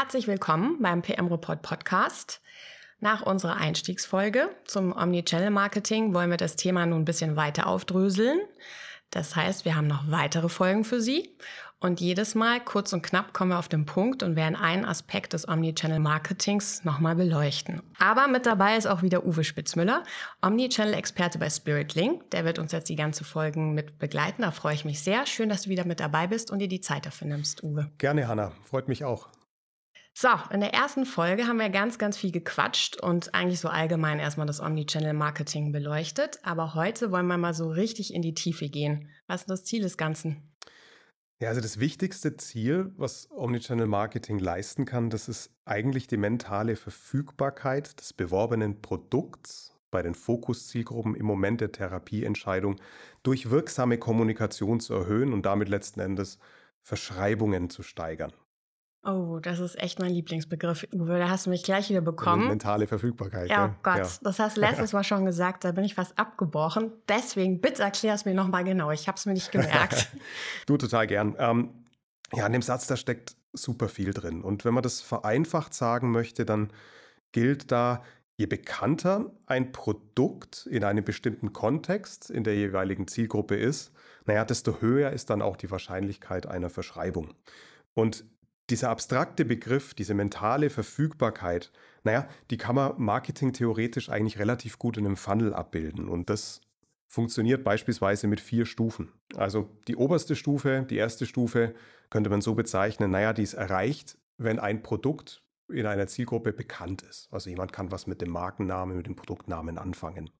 Herzlich willkommen beim PM Report Podcast. Nach unserer Einstiegsfolge zum Omnichannel Marketing wollen wir das Thema nun ein bisschen weiter aufdröseln. Das heißt, wir haben noch weitere Folgen für Sie und jedes Mal kurz und knapp kommen wir auf den Punkt und werden einen Aspekt des Omnichannel Marketings nochmal beleuchten. Aber mit dabei ist auch wieder Uwe Spitzmüller, Omnichannel Experte bei Spiritlink. Der wird uns jetzt die ganze Folgen mit begleiten. Da freue ich mich sehr. Schön, dass du wieder mit dabei bist und dir die Zeit dafür nimmst, Uwe. Gerne, Hanna. Freut mich auch. So, in der ersten Folge haben wir ganz, ganz viel gequatscht und eigentlich so allgemein erstmal das Omnichannel-Marketing beleuchtet. Aber heute wollen wir mal so richtig in die Tiefe gehen. Was ist das Ziel des Ganzen? Ja, also das wichtigste Ziel, was Omnichannel-Marketing leisten kann, das ist eigentlich die mentale Verfügbarkeit des beworbenen Produkts bei den Fokuszielgruppen im Moment der Therapieentscheidung durch wirksame Kommunikation zu erhöhen und damit letzten Endes Verschreibungen zu steigern. Oh, das ist echt mein Lieblingsbegriff, Uwe. Da hast du mich gleich wieder bekommen. Mentale Verfügbarkeit. Ja, oh Gott, ja. das hast du letztes Mal schon gesagt, da bin ich fast abgebrochen. Deswegen, bitte erklär es mir nochmal genau. Ich habe es mir nicht gemerkt. du, total gern. Ähm, ja, in dem Satz, da steckt super viel drin. Und wenn man das vereinfacht sagen möchte, dann gilt da, je bekannter ein Produkt in einem bestimmten Kontext in der jeweiligen Zielgruppe ist, naja, desto höher ist dann auch die Wahrscheinlichkeit einer Verschreibung. Und dieser abstrakte Begriff, diese mentale Verfügbarkeit, naja, die kann man marketingtheoretisch eigentlich relativ gut in einem Funnel abbilden. Und das funktioniert beispielsweise mit vier Stufen. Also die oberste Stufe, die erste Stufe könnte man so bezeichnen, naja, die ist erreicht, wenn ein Produkt in einer Zielgruppe bekannt ist. Also jemand kann was mit dem Markennamen, mit dem Produktnamen anfangen.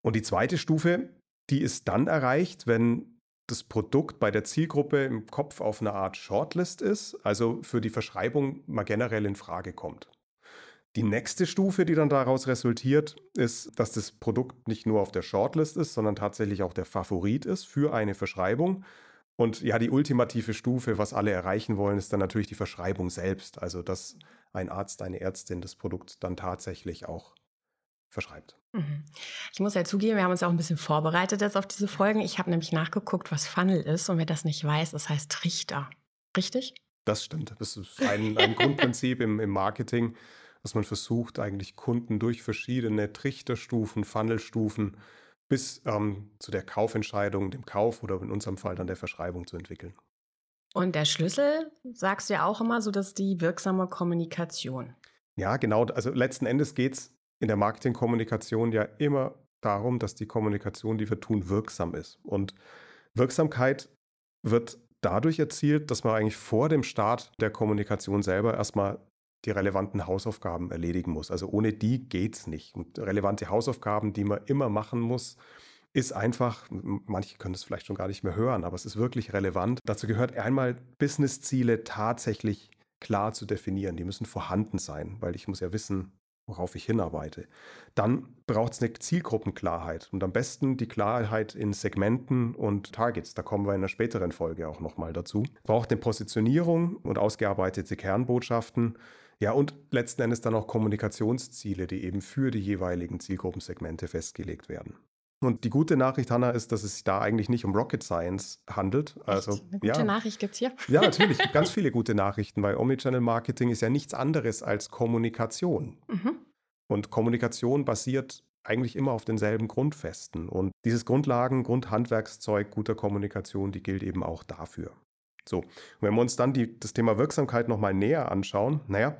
Und die zweite Stufe, die ist dann erreicht, wenn das Produkt bei der Zielgruppe im Kopf auf eine Art Shortlist ist, also für die Verschreibung mal generell in Frage kommt. Die nächste Stufe, die dann daraus resultiert, ist, dass das Produkt nicht nur auf der Shortlist ist, sondern tatsächlich auch der Favorit ist für eine Verschreibung. Und ja, die ultimative Stufe, was alle erreichen wollen, ist dann natürlich die Verschreibung selbst. Also, dass ein Arzt, eine Ärztin das Produkt dann tatsächlich auch verschreibt. Mhm. Ich muss ja zugeben, wir haben uns auch ein bisschen vorbereitet jetzt auf diese Folgen. Ich habe nämlich nachgeguckt, was Funnel ist und wer das nicht weiß, das heißt Trichter. Richtig? Das stimmt. Das ist ein, ein Grundprinzip im, im Marketing, dass man versucht, eigentlich Kunden durch verschiedene Trichterstufen, Funnelstufen bis ähm, zu der Kaufentscheidung, dem Kauf oder in unserem Fall dann der Verschreibung zu entwickeln. Und der Schlüssel, sagst du ja auch immer so, dass die wirksame Kommunikation. Ja, genau. Also letzten Endes geht es in der Marketingkommunikation ja immer darum, dass die Kommunikation, die wir tun, wirksam ist. Und Wirksamkeit wird dadurch erzielt, dass man eigentlich vor dem Start der Kommunikation selber erstmal die relevanten Hausaufgaben erledigen muss. Also ohne die geht es nicht. Und relevante Hausaufgaben, die man immer machen muss, ist einfach, manche können es vielleicht schon gar nicht mehr hören, aber es ist wirklich relevant. Dazu gehört einmal Businessziele tatsächlich klar zu definieren. Die müssen vorhanden sein, weil ich muss ja wissen, worauf ich hinarbeite. Dann braucht es eine Zielgruppenklarheit und am besten die Klarheit in Segmenten und Targets. Da kommen wir in einer späteren Folge auch nochmal dazu. Braucht eine Positionierung und ausgearbeitete Kernbotschaften. Ja, und letzten Endes dann auch Kommunikationsziele, die eben für die jeweiligen Zielgruppensegmente festgelegt werden. Und die gute Nachricht, Hanna, ist, dass es sich da eigentlich nicht um Rocket Science handelt. Also? Eine gute ja, Nachricht gibt es hier. Ja, natürlich. ganz viele gute Nachrichten, weil Omnichannel Marketing ist ja nichts anderes als Kommunikation. Mhm. Und Kommunikation basiert eigentlich immer auf denselben Grundfesten. Und dieses Grundlagen, Grundhandwerkszeug guter Kommunikation, die gilt eben auch dafür. So, und wenn wir uns dann die, das Thema Wirksamkeit nochmal näher anschauen, naja,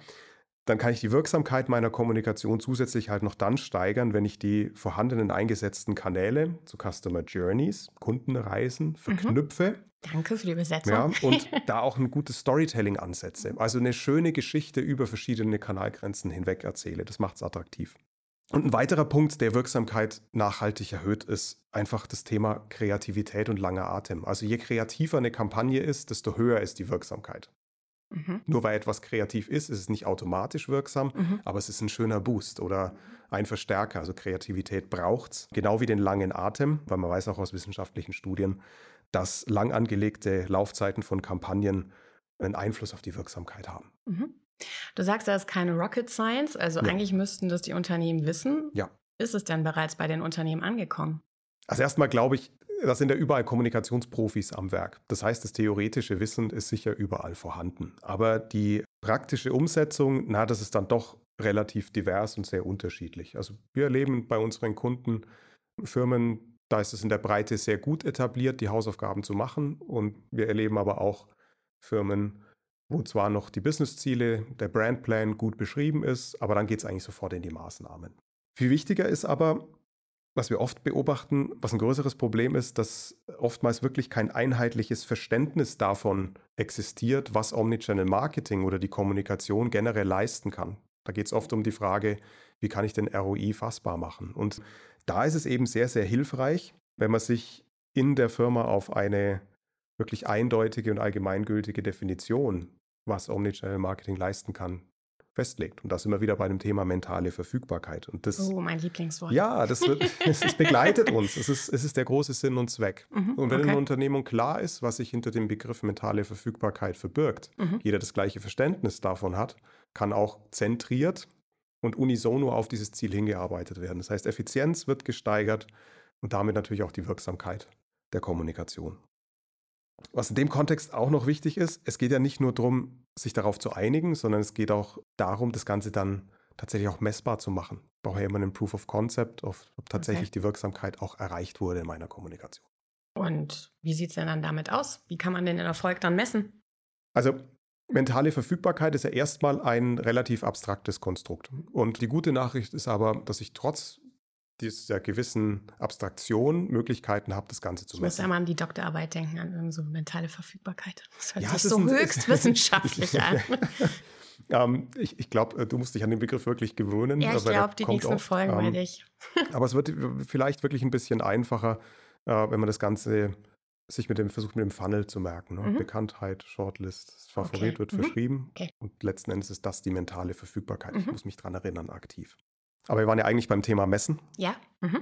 dann kann ich die Wirksamkeit meiner Kommunikation zusätzlich halt noch dann steigern, wenn ich die vorhandenen eingesetzten Kanäle zu Customer Journeys, Kundenreisen mhm. verknüpfe. Mhm. Danke für die Übersetzung. Ja, und da auch ein gutes Storytelling ansetze. Also eine schöne Geschichte über verschiedene Kanalgrenzen hinweg erzähle. Das macht es attraktiv. Und ein weiterer Punkt, der Wirksamkeit nachhaltig erhöht, ist einfach das Thema Kreativität und langer Atem. Also je kreativer eine Kampagne ist, desto höher ist die Wirksamkeit. Mhm. Nur weil etwas kreativ ist, ist es nicht automatisch wirksam, mhm. aber es ist ein schöner Boost oder ein Verstärker. Also Kreativität braucht es, genau wie den langen Atem, weil man weiß auch aus wissenschaftlichen Studien, dass lang angelegte Laufzeiten von Kampagnen einen Einfluss auf die Wirksamkeit haben. Mhm. Du sagst, das ist keine Rocket Science, also ja. eigentlich müssten das die Unternehmen wissen. Ja. Ist es denn bereits bei den Unternehmen angekommen? Also erstmal glaube ich, das sind ja überall Kommunikationsprofis am Werk. Das heißt, das theoretische Wissen ist sicher überall vorhanden. Aber die praktische Umsetzung, na, das ist dann doch relativ divers und sehr unterschiedlich. Also wir erleben bei unseren Kunden Firmen, da ist es in der Breite sehr gut etabliert, die Hausaufgaben zu machen. Und wir erleben aber auch Firmen, wo zwar noch die Businessziele, der Brandplan gut beschrieben ist, aber dann geht es eigentlich sofort in die Maßnahmen. Viel wichtiger ist aber, was wir oft beobachten, was ein größeres Problem ist, dass oftmals wirklich kein einheitliches Verständnis davon existiert, was Omnichannel Marketing oder die Kommunikation generell leisten kann. Da geht es oft um die Frage, wie kann ich den ROI fassbar machen? Und da ist es eben sehr, sehr hilfreich, wenn man sich in der Firma auf eine wirklich eindeutige und allgemeingültige Definition, was Omnichannel Marketing leisten kann, festlegt. Und das immer wieder bei dem Thema mentale Verfügbarkeit. Und das, oh, mein Lieblingswort. Ja, das, es begleitet uns. Es ist, es ist der große Sinn und Zweck. Mhm, und wenn okay. in einer Unternehmung klar ist, was sich hinter dem Begriff mentale Verfügbarkeit verbirgt, mhm. jeder das gleiche Verständnis davon hat, kann auch zentriert und unisono auf dieses Ziel hingearbeitet werden. Das heißt, Effizienz wird gesteigert und damit natürlich auch die Wirksamkeit der Kommunikation. Was in dem Kontext auch noch wichtig ist, es geht ja nicht nur darum, sich darauf zu einigen, sondern es geht auch darum, das Ganze dann tatsächlich auch messbar zu machen. Ich brauche ja immer einen Proof of Concept, ob tatsächlich okay. die Wirksamkeit auch erreicht wurde in meiner Kommunikation. Und wie sieht es denn dann damit aus? Wie kann man den Erfolg dann messen? Also mentale Verfügbarkeit ist ja erstmal ein relativ abstraktes Konstrukt. Und die gute Nachricht ist aber, dass ich trotz dieser gewissen Abstraktion Möglichkeiten habe, das Ganze zu messen. Ich muss einmal an die Doktorarbeit denken, an so mentale Verfügbarkeit. Das hört ja, sich das so höchst wissenschaftlich an. ähm, ich, ich glaube, äh, du musst dich an den Begriff wirklich gewöhnen. Ja, ich glaube, die nächsten oft, Folgen ähm, werde ich. aber es wird vielleicht wirklich ein bisschen einfacher, äh, wenn man das Ganze sich mit dem versucht, mit dem Funnel zu merken. Ne? Mhm. Bekanntheit, Shortlist, Favorit okay. wird mhm. verschrieben. Okay. Und letzten Endes ist das die mentale Verfügbarkeit. Mhm. Ich muss mich daran erinnern, aktiv. Aber wir waren ja eigentlich beim Thema Messen. Ja. Mhm.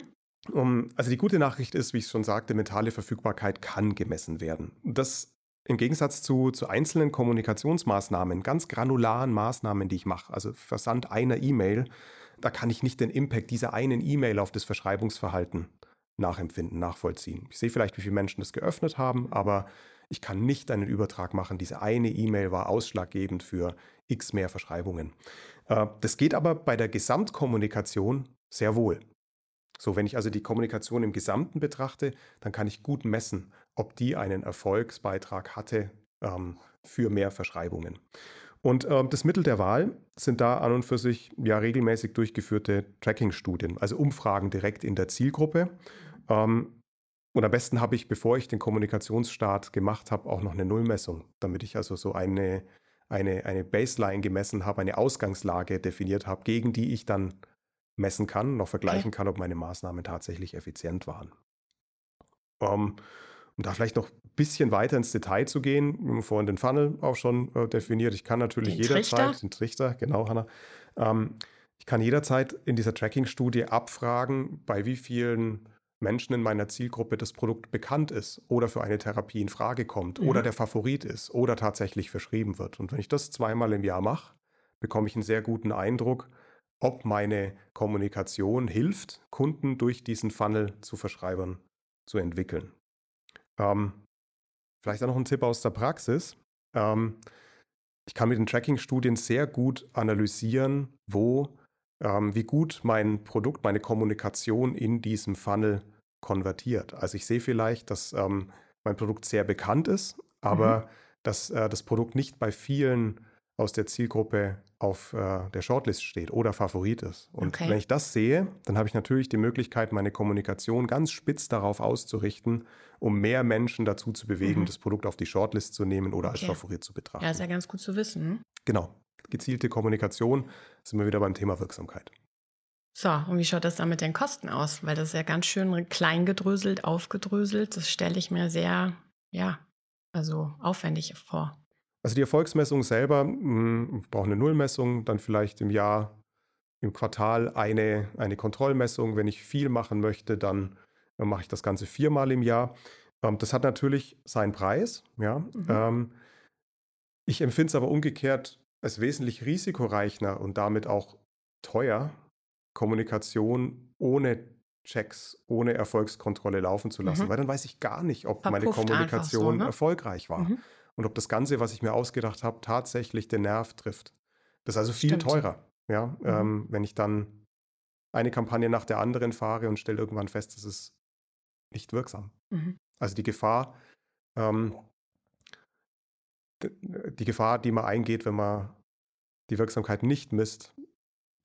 Um, also die gute Nachricht ist, wie ich schon sagte, mentale Verfügbarkeit kann gemessen werden. Das im Gegensatz zu, zu einzelnen Kommunikationsmaßnahmen, ganz granularen Maßnahmen, die ich mache, also Versand einer E-Mail, da kann ich nicht den Impact dieser einen E-Mail auf das Verschreibungsverhalten nachempfinden, nachvollziehen. Ich sehe vielleicht, wie viele Menschen das geöffnet haben, aber ich kann nicht einen Übertrag machen. Diese eine E-Mail war ausschlaggebend für x mehr Verschreibungen. Äh, das geht aber bei der Gesamtkommunikation sehr wohl. So, wenn ich also die Kommunikation im Gesamten betrachte, dann kann ich gut messen, ob die einen Erfolgsbeitrag hatte ähm, für mehr Verschreibungen. Und ähm, das Mittel der Wahl sind da an und für sich ja regelmäßig durchgeführte Tracking-Studien, also Umfragen direkt in der Zielgruppe. Ähm, und am besten habe ich, bevor ich den Kommunikationsstart gemacht habe, auch noch eine Nullmessung, damit ich also so eine eine, eine Baseline gemessen habe, eine Ausgangslage definiert habe, gegen die ich dann messen kann, noch vergleichen okay. kann, ob meine Maßnahmen tatsächlich effizient waren. Um, ähm, um da vielleicht noch ein bisschen weiter ins Detail zu gehen, vorhin den Funnel auch schon äh, definiert. Ich kann natürlich den jederzeit, Trichter. den Trichter, genau, Hanna, ähm, ich kann jederzeit in dieser Tracking-Studie abfragen, bei wie vielen Menschen in meiner Zielgruppe das Produkt bekannt ist oder für eine Therapie in Frage kommt mhm. oder der Favorit ist oder tatsächlich verschrieben wird. Und wenn ich das zweimal im Jahr mache, bekomme ich einen sehr guten Eindruck, ob meine Kommunikation hilft, Kunden durch diesen Funnel zu Verschreibern zu entwickeln. Ähm, vielleicht auch noch ein Tipp aus der Praxis. Ähm, ich kann mit den Tracking-Studien sehr gut analysieren, wo ähm, wie gut mein Produkt, meine Kommunikation in diesem Funnel konvertiert. Also ich sehe vielleicht, dass ähm, mein Produkt sehr bekannt ist, aber mhm. dass äh, das Produkt nicht bei vielen aus der Zielgruppe auf äh, der Shortlist steht oder Favorit ist. Und okay. wenn ich das sehe, dann habe ich natürlich die Möglichkeit, meine Kommunikation ganz spitz darauf auszurichten, um mehr Menschen dazu zu bewegen, mhm. das Produkt auf die Shortlist zu nehmen oder okay. als Favorit zu betrachten. Ja, ist ja ganz gut zu wissen. Genau gezielte Kommunikation, sind wir wieder beim Thema Wirksamkeit. So, und wie schaut das dann mit den Kosten aus? Weil das ist ja ganz schön klein gedröselt, aufgedröselt. Das stelle ich mir sehr, ja, also aufwendig vor. Also die Erfolgsmessung selber, hm, ich brauche eine Nullmessung, dann vielleicht im Jahr, im Quartal eine, eine Kontrollmessung. Wenn ich viel machen möchte, dann mache ich das Ganze viermal im Jahr. Ähm, das hat natürlich seinen Preis, ja. Mhm. Ähm, ich empfinde es aber umgekehrt als wesentlich risikoreicher und damit auch teuer, Kommunikation ohne Checks, ohne Erfolgskontrolle laufen zu lassen, Mhm. weil dann weiß ich gar nicht, ob meine Verpufft so, Kommunikation ne? erfolgreich war Mhm. und ob das Ganze, was ich mir ausgedacht habe, tatsächlich den Nerv trifft. Das ist also viel Stimmt. teurer, ja, Mhm. ähm, wenn ich dann eine Kampagne nach der anderen fahre und stelle irgendwann fest, das ist nicht wirksam. Mhm. Also die Gefahr, ähm, die Gefahr, die man eingeht, wenn man die Wirksamkeit nicht misst,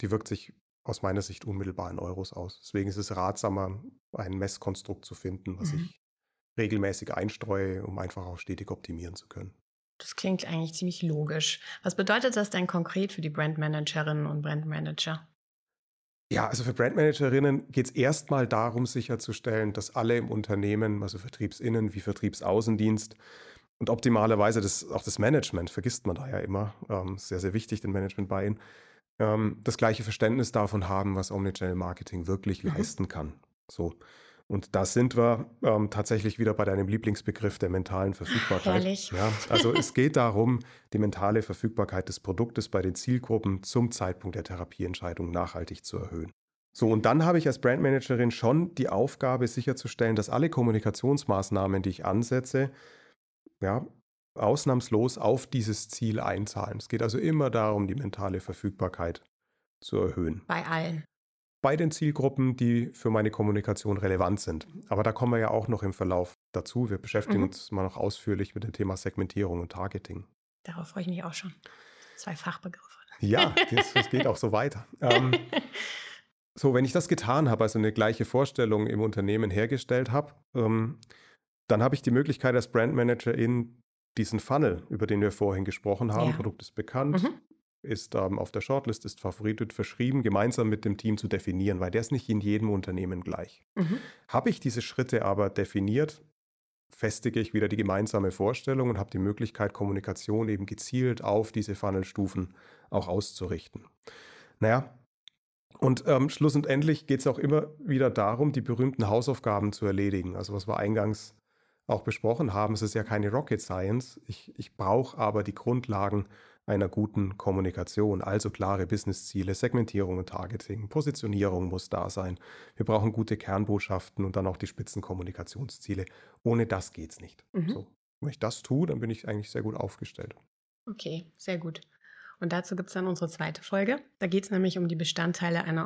die wirkt sich aus meiner Sicht unmittelbar in Euros aus. Deswegen ist es ratsamer, ein Messkonstrukt zu finden, was Mhm. ich regelmäßig einstreue, um einfach auch stetig optimieren zu können. Das klingt eigentlich ziemlich logisch. Was bedeutet das denn konkret für die Brandmanagerinnen und Brandmanager? Ja, also für Brandmanagerinnen geht es erstmal darum, sicherzustellen, dass alle im Unternehmen, also Vertriebsinnen wie Vertriebsaußendienst und optimalerweise das, auch das Management, vergisst man da ja immer, ähm, sehr, sehr wichtig, den Management bei Ihnen, ähm, das gleiche Verständnis davon haben, was Omnichannel Marketing wirklich Mhm. leisten kann. So. Und da sind wir ähm, tatsächlich wieder bei deinem Lieblingsbegriff der mentalen Verfügbarkeit. Herrlich. Ja, also es geht darum, die mentale Verfügbarkeit des Produktes bei den Zielgruppen zum Zeitpunkt der Therapieentscheidung nachhaltig zu erhöhen. So, und dann habe ich als Brandmanagerin schon die Aufgabe sicherzustellen, dass alle Kommunikationsmaßnahmen, die ich ansetze, ja, ausnahmslos auf dieses Ziel einzahlen. Es geht also immer darum, die mentale Verfügbarkeit zu erhöhen. Bei allen. Bei den Zielgruppen, die für meine Kommunikation relevant sind. Aber da kommen wir ja auch noch im Verlauf dazu. Wir beschäftigen Mhm. uns mal noch ausführlich mit dem Thema Segmentierung und Targeting. Darauf freue ich mich auch schon. Zwei Fachbegriffe. Ja, das, das geht auch so weiter. Ähm, so, wenn ich das getan habe, also eine gleiche Vorstellung im Unternehmen hergestellt habe, ähm, dann habe ich die Möglichkeit als Brandmanager in diesen Funnel, über den wir vorhin gesprochen haben, Ja. Produkt ist bekannt, Mhm. ist ähm, auf der Shortlist, ist Favorit, wird verschrieben, gemeinsam mit dem Team zu definieren, weil der ist nicht in jedem Unternehmen gleich. Mhm. Habe ich diese Schritte aber definiert, festige ich wieder die gemeinsame Vorstellung und habe die Möglichkeit, Kommunikation eben gezielt auf diese Funnelstufen auch auszurichten. Naja, und ähm, schlussendlich geht es auch immer wieder darum, die berühmten Hausaufgaben zu erledigen. Also was wir eingangs auch besprochen haben, es ist ja keine Rocket Science. Ich, ich brauche aber die Grundlagen einer guten Kommunikation, also klare Businessziele, Segmentierung und Targeting, Positionierung muss da sein. Wir brauchen gute Kernbotschaften und dann auch die Spitzenkommunikationsziele. Ohne das geht es nicht. Mhm. So. Wenn ich das tue, dann bin ich eigentlich sehr gut aufgestellt. Okay, sehr gut. Und dazu gibt es dann unsere zweite Folge. Da geht es nämlich um die Bestandteile einer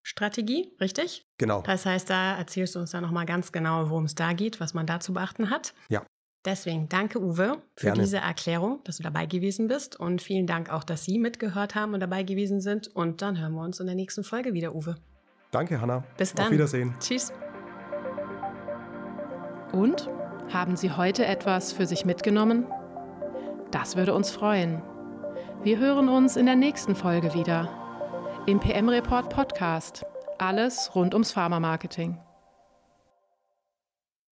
Omnichannel-Strategie, richtig? Genau. Das heißt, da erzählst du uns dann nochmal ganz genau, worum es da geht, was man da zu beachten hat. Ja. Deswegen danke, Uwe, für Gerne. diese Erklärung, dass du dabei gewesen bist. Und vielen Dank auch, dass Sie mitgehört haben und dabei gewesen sind. Und dann hören wir uns in der nächsten Folge wieder, Uwe. Danke, Hanna. Bis dann. Auf Wiedersehen. Tschüss. Und? Haben Sie heute etwas für sich mitgenommen? Das würde uns freuen. Wir hören uns in der nächsten Folge wieder. Im PM Report Podcast. Alles rund ums Pharma-Marketing.